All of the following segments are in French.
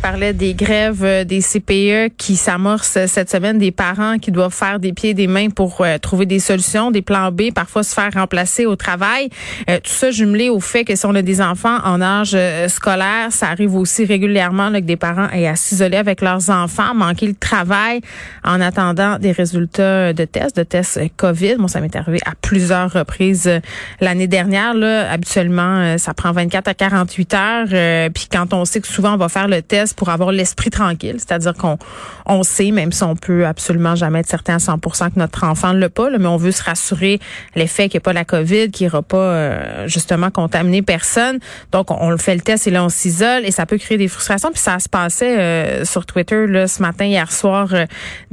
Parlait des grèves euh, des CPE qui s'amorcent cette semaine, des parents qui doivent faire des pieds et des mains pour euh, trouver des solutions, des plans B, parfois se faire remplacer au travail. Euh, tout ça jumelé au fait que si on a des enfants en âge scolaire, ça arrive aussi régulièrement là, que des parents aient à s'isoler avec leurs enfants, manquer le travail en attendant des résultats de tests, de tests COVID. Bon, ça m'est arrivé à plusieurs reprises l'année dernière. Là, habituellement, ça prend 24 à 48 heures. Puis quand on sait que souvent on va faire le test pour avoir l'esprit tranquille, c'est-à-dire qu'on on sait, même si on peut absolument jamais être certain à 100% que notre enfant ne l'a pas, mais on veut se rassurer l'effet qu'il n'y a pas la COVID, qu'il n'ira pas euh, justement contaminer personne. Donc on, le fait le test et là on s'isole et ça peut créer des frustrations. Puis ça se passait euh, sur Twitter là, ce matin, hier soir, euh,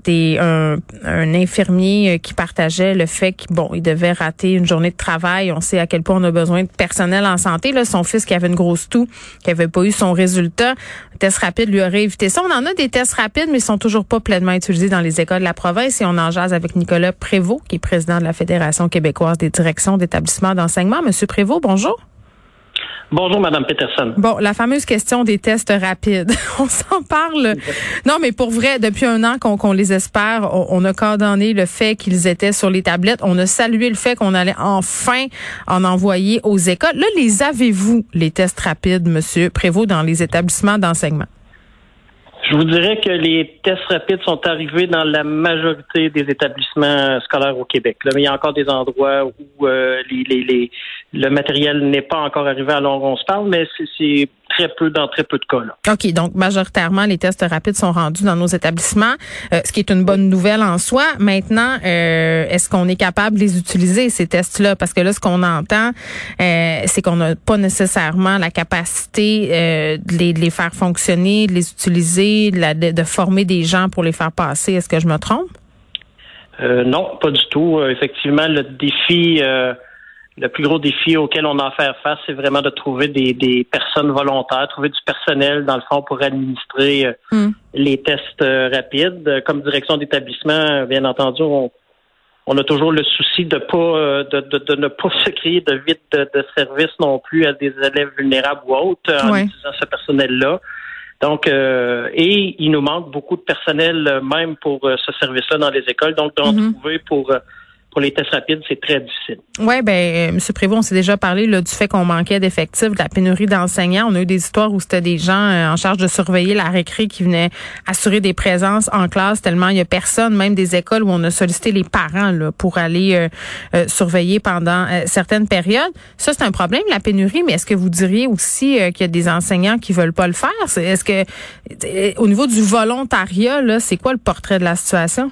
des un, un, infirmier qui partageait le fait qu'il bon, il devait rater une journée de travail. On sait à quel point on a besoin de personnel en santé. Là, son fils qui avait une grosse toux, qui avait pas eu son résultat, test rapide lui aurait évité ça. On en a des tests rapides, mais ils sont toujours pas pleinement utilisés dans les écoles de la province. Et on en jase avec Nicolas Prévost, qui est président de la Fédération québécoise des directions d'établissements d'enseignement. Monsieur Prévost, bonjour. Bonjour, Madame Peterson. Bon, la fameuse question des tests rapides. on s'en parle. Non, mais pour vrai, depuis un an qu'on les espère, on, a coordonné le fait qu'ils étaient sur les tablettes. On a salué le fait qu'on allait enfin en envoyer aux écoles. Là, les avez-vous, les tests rapides, Monsieur Prévost, dans les établissements d'enseignement? Je vous dirais que les tests rapides sont arrivés dans la majorité des établissements scolaires au Québec. Là, mais il y a encore des endroits où euh, les, les, les, le matériel n'est pas encore arrivé à l'heure on se parle, mais c'est très peu dans très peu de cas. Là. OK, donc majoritairement, les tests rapides sont rendus dans nos établissements, euh, ce qui est une bonne nouvelle en soi. Maintenant, euh, est-ce qu'on est capable de les utiliser, ces tests-là? Parce que là, ce qu'on entend, euh, c'est qu'on n'a pas nécessairement la capacité de les, de, les, faire fonctionner, de les utiliser, de, de, former des gens pour les faire passer. Est-ce que je me trompe? non, pas du tout. effectivement, le défi le plus gros défi auquel on a à faire face, c'est vraiment de trouver des, des, personnes volontaires, trouver du personnel, dans le fond, pour administrer euh, hmm. les tests euh, rapides. Comme direction d'établissement, bien entendu, on, on, a toujours le souci de pas euh, de, de, de, ne pas se créer de vide de, de, service non plus à des élèves vulnérables ou autres en utilisant ce personnel-là. Donc, et il nous manque beaucoup de personnel même pour ce service-là dans les écoles. Donc, d'en hmm. trouver pour pour les tests rapides, c'est très difficile. Oui, ben, euh, M. Prévost, on s'est déjà parlé là, du fait qu'on manquait d'effectifs, de la pénurie d'enseignants. On a eu des histoires où c'était des gens euh, en charge de surveiller la récré qui venaient assurer des présences en classe tellement il y a personne, même des écoles où on a sollicité les parents là, pour aller euh, surveiller pendant certaines périodes. Ça, c'est un problème, la pénurie, mais est-ce que vous diriez aussi qu'il y a des enseignants qui veulent pas le faire? Est-ce que au niveau du volontariat, là, c'est quoi le portrait de la situation?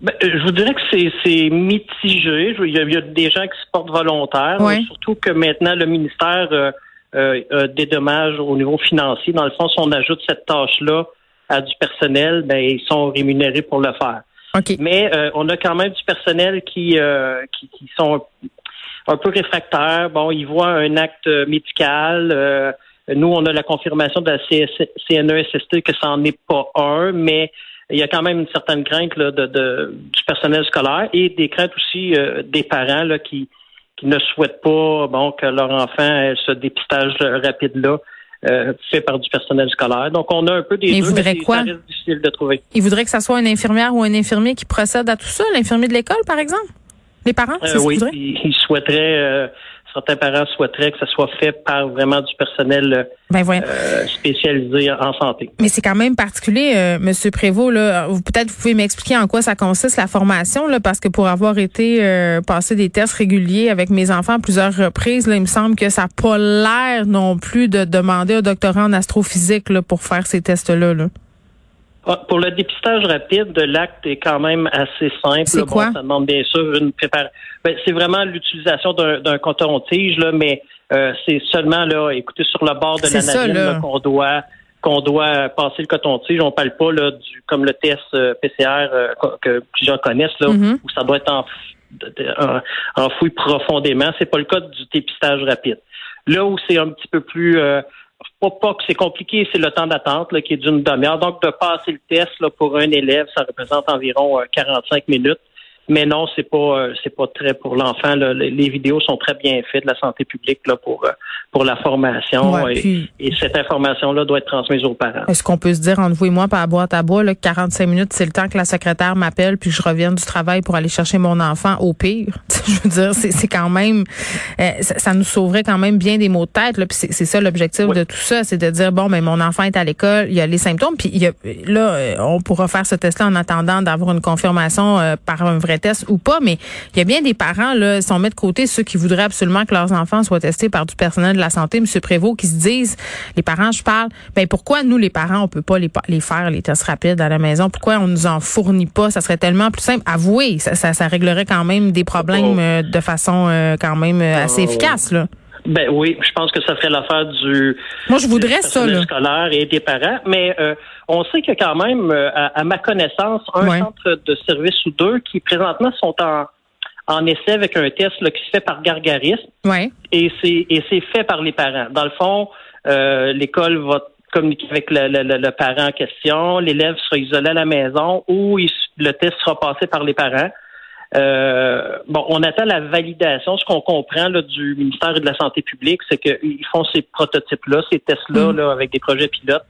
Ben, euh, je vous dirais que c'est mitigé. Il y, a, des gens qui se portent volontaires, surtout que maintenant le ministère euh, euh, dédommage au niveau financier. Dans le fond, si on ajoute cette tâche-là à du personnel, ben ils sont rémunérés pour le faire. Mais euh, on a quand même du personnel qui, qui, qui, sont un peu réfractaires. Bon, ils voient un acte médical. nous, on a la confirmation de la CNESST que ça n'en est pas un, mais il y a quand même une certaine crainte là, de, de, du personnel scolaire et des craintes aussi euh, des parents là, qui, qui ne souhaitent pas bon que leur enfant ait ce dépistage rapide là. Euh, fait par du personnel scolaire. Donc, on a un peu des deux, mais quoi? difficile de trouver. Il voudrait que ça soit une infirmière ou un infirmier qui procède à tout ça, l'infirmier de l'école, par exemple? Les parents, euh, oui, ils souhaiteraient euh, certains parents souhaiteraient que ça soit fait par vraiment du personnel euh, ben euh, spécialisé en santé. Mais c'est quand même particulier, euh, Monsieur Prévost. Là, peut-être vous pouvez m'expliquer en quoi ça consiste la formation, là, parce que pour avoir été euh, passer des tests réguliers avec mes enfants à plusieurs reprises, là, il me semble que ça n'a pas l'air non plus de demander un doctorat en astrophysique là, pour faire ces tests-là. Là. Ah, pour le dépistage rapide, de l'acte est quand même assez simple. C'est quoi? ça demande bien sûr une préparation. Ben, c'est vraiment l'utilisation d'un coton-tige, là, mais euh, c'est seulement là, écoutez, sur le bord de la narine qu'on doit qu'on doit passer le coton-tige. On parle pas là du comme le test euh, PCR euh, que plusieurs connaissent là, mm-hmm. où ça doit être enfoui profondément. C'est pas le cas du dépistage rapide. Là où c'est un petit peu plus pas, pas que c'est compliqué, c'est le temps d'attente qui est d'une demi-heure. Donc, de passer le test là, pour un élève, ça représente environ 45 euh, minutes. Mais non, c'est pas euh, c'est pas très pour l'enfant. Les vidéos sont très bien faites de la santé publique là, pour euh, pour la formation et, cette information-là doit être transmise aux parents. Est-ce qu'on peut se dire entre vous et moi par boîte à bois là, 45 minutes, c'est le temps que la secrétaire m'appelle puis je revienne du travail pour aller chercher mon enfant au pire? je veux dire, c'est quand même euh, ça, nous sauverait quand même bien des maux de tête. Là, puis c'est ça l'objectif de tout ça, c'est de dire bon, mais mon enfant est à l'école, il y a les symptômes, puis il y a, là on pourra faire ce test-là en attendant d'avoir une confirmation par un vrai test ou pas, mais il y a bien des parents, là, si on met de côté ceux qui voudraient absolument que leurs enfants soient testés par du personnel de la santé, M. Prévost, qui se disent, les parents, je parle, ben pourquoi nous, les parents, on peut pas les, les faire, les tests rapides à la maison? Pourquoi on nous en fournit pas? Ça serait tellement plus simple. Avouez, ça, ça, réglerait quand même des problèmes oh. euh, de façon euh, quand même euh, assez oh. efficace, là. Ben oui, je pense que ça ferait l'affaire du. Moi, je voudrais ça. Là. scolaire et des parents, mais euh, on sait que quand même, euh, à, ma connaissance, un centre de service ou deux qui présentement sont en en essai avec un test là, qui se fait par gargarisme. Ouais. Et c'est et c'est fait par les parents. Dans le fond, euh, l'école va communiquer avec le, le, le, parent en question, l'élève sera isolé à la maison ou le test sera passé par les parents. Euh, bon, on attend la validation. Ce qu'on comprend là, du ministère de la Santé publique, c'est qu'ils font ces prototypes-là, ces tests-là, mm. là, avec des projets pilotes,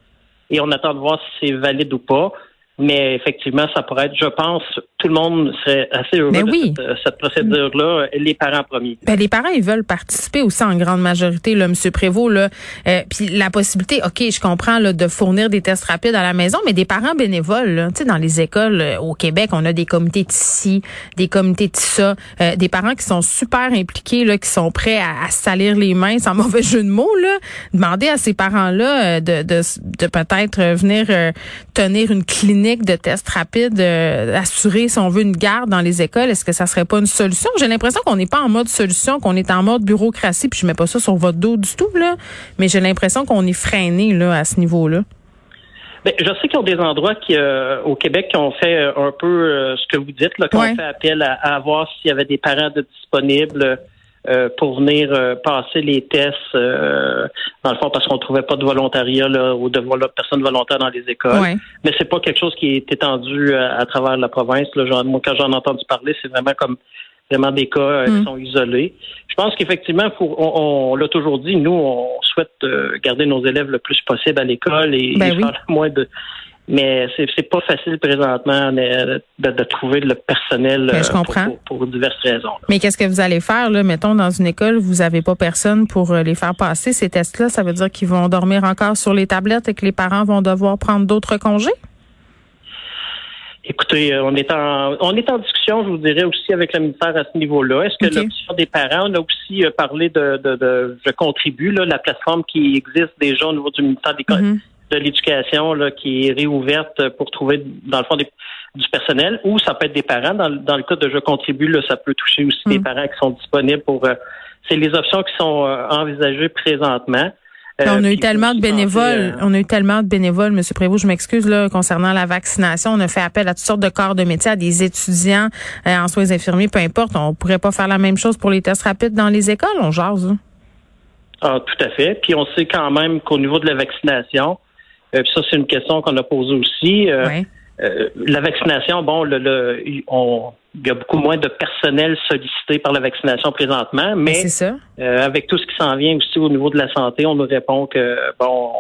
et on attend de voir si c'est valide ou pas. Mais effectivement, ça pourrait être, je pense, tout le monde serait assez heureux de euh, cette, procédure-là, les parents premiers. Ben, les parents, ils veulent participer aussi en grande majorité, là, M. Prévost. Là. Euh, puis la possibilité, OK, je comprends là, de fournir des tests rapides à la maison, mais des parents bénévoles, là, dans les écoles euh, au Québec, on a des comités de ci, des comités de ça, des parents qui sont super impliqués, là, qui sont prêts à, salir les mains, sans mauvais jeu de mots. Là. Demander à ces parents-là de, de, de peut-être venir tenir une clinique de tests rapides, euh, assurer, si on veut, une garde dans les écoles, est-ce que ça serait pas une solution? J'ai l'impression qu'on n'est pas en mode solution, qu'on est en mode bureaucratie, puis je mets pas ça sur votre dos du tout, là, mais j'ai l'impression qu'on est freiné là, à ce niveau-là. Ben, je sais qu'il y a des endroits qui, euh, au Québec qui ont fait euh, un peu ce que vous dites, là, qui ont fait appel à, à voir s'il y avait des parents de disponibles euh, pour venir euh, passer les tests, euh, dans le fond, parce qu'on trouvait pas de volontariat là, ou de personnes volontaires dans les écoles. Mais c'est pas quelque chose qui est étendu à, travers la province. Là. moi, quand j'en ai entendu parler, c'est vraiment comme vraiment des cas qui mm. sont isolés. Je pense qu'effectivement, on, on, l'a toujours dit, nous, on souhaite garder nos élèves le plus possible à l'école et, ben faire moins de mais c'est pas facile présentement de, de, trouver le personnel ben, euh, pour, diverses raisons. Mais qu'est-ce que vous allez faire là? Mettons dans une école, vous avez pas personne pour euh, les faire passer ces tests-là. Ça veut dire qu'ils vont dormir encore sur les tablettes et que les parents vont devoir prendre d'autres congés? Écoutez, euh, on est en on est en discussion, je vous dirais aussi avec le ministère à ce niveau-là. Est-ce que l'option des parents, on a aussi parlé de, de, de je contribue, là, la plateforme qui existe déjà au niveau du ministère des mm de l'éducation là, qui est réouverte pour trouver, dans le fond, du personnel, ou ça peut être des parents. Dans, dans le cas de Je contribue, là, ça peut toucher aussi des mm. parents qui sont disponibles pour... Euh, c'est les options qui sont euh, envisagées présentement. Euh, on a eu tellement de bénévoles, on a eu tellement de bénévoles, Monsieur Prévost, je m'excuse là concernant la vaccination. On a fait appel à toutes sortes de corps de métier, à des étudiants en soins infirmiers, peu importe. On pourrait pas faire la même chose pour les tests rapides dans les écoles, on jase. Ah, tout à fait. Puis on sait quand même qu'au niveau de la vaccination, euh, ça, c'est une question qu'on a posée aussi. Euh, euh, la vaccination, bon, le, le on, il y a beaucoup moins de personnel sollicité par la vaccination présentement, mais ça. avec tout ce qui s'en vient aussi au niveau de la santé, on nous répond que bon,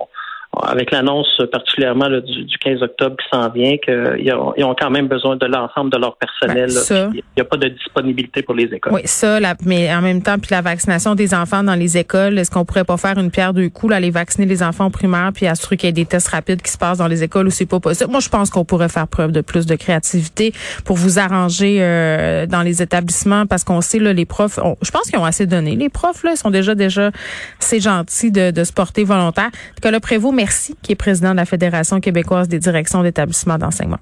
avec l'annonce particulièrement du, 15 octobre qui s'en vient, qu'ils ont, ils ont quand même besoin de l'ensemble de leur personnel. Ben, il n'y a pas de disponibilité pour les écoles. Oui, ça, mais en même temps, puis la vaccination des enfants dans les écoles, est-ce qu'on pourrait pas faire une pierre deux coups, là, aller vacciner les enfants primaires, puis assurer qu'il y ait des tests rapides qui se passent dans les écoles où c'est pas possible? Moi, je pense qu'on pourrait faire preuve de plus de créativité pour vous arranger euh, dans les établissements, parce qu'on sait, là, les profs, je pense qu'ils ont assez donné. Les profs, là, sont déjà, déjà, c'est gentil de, de se porter volontaire. Nicolas Prévost, merci, qui est président de la Fédération québécoise des directions d'établissements d'enseignement.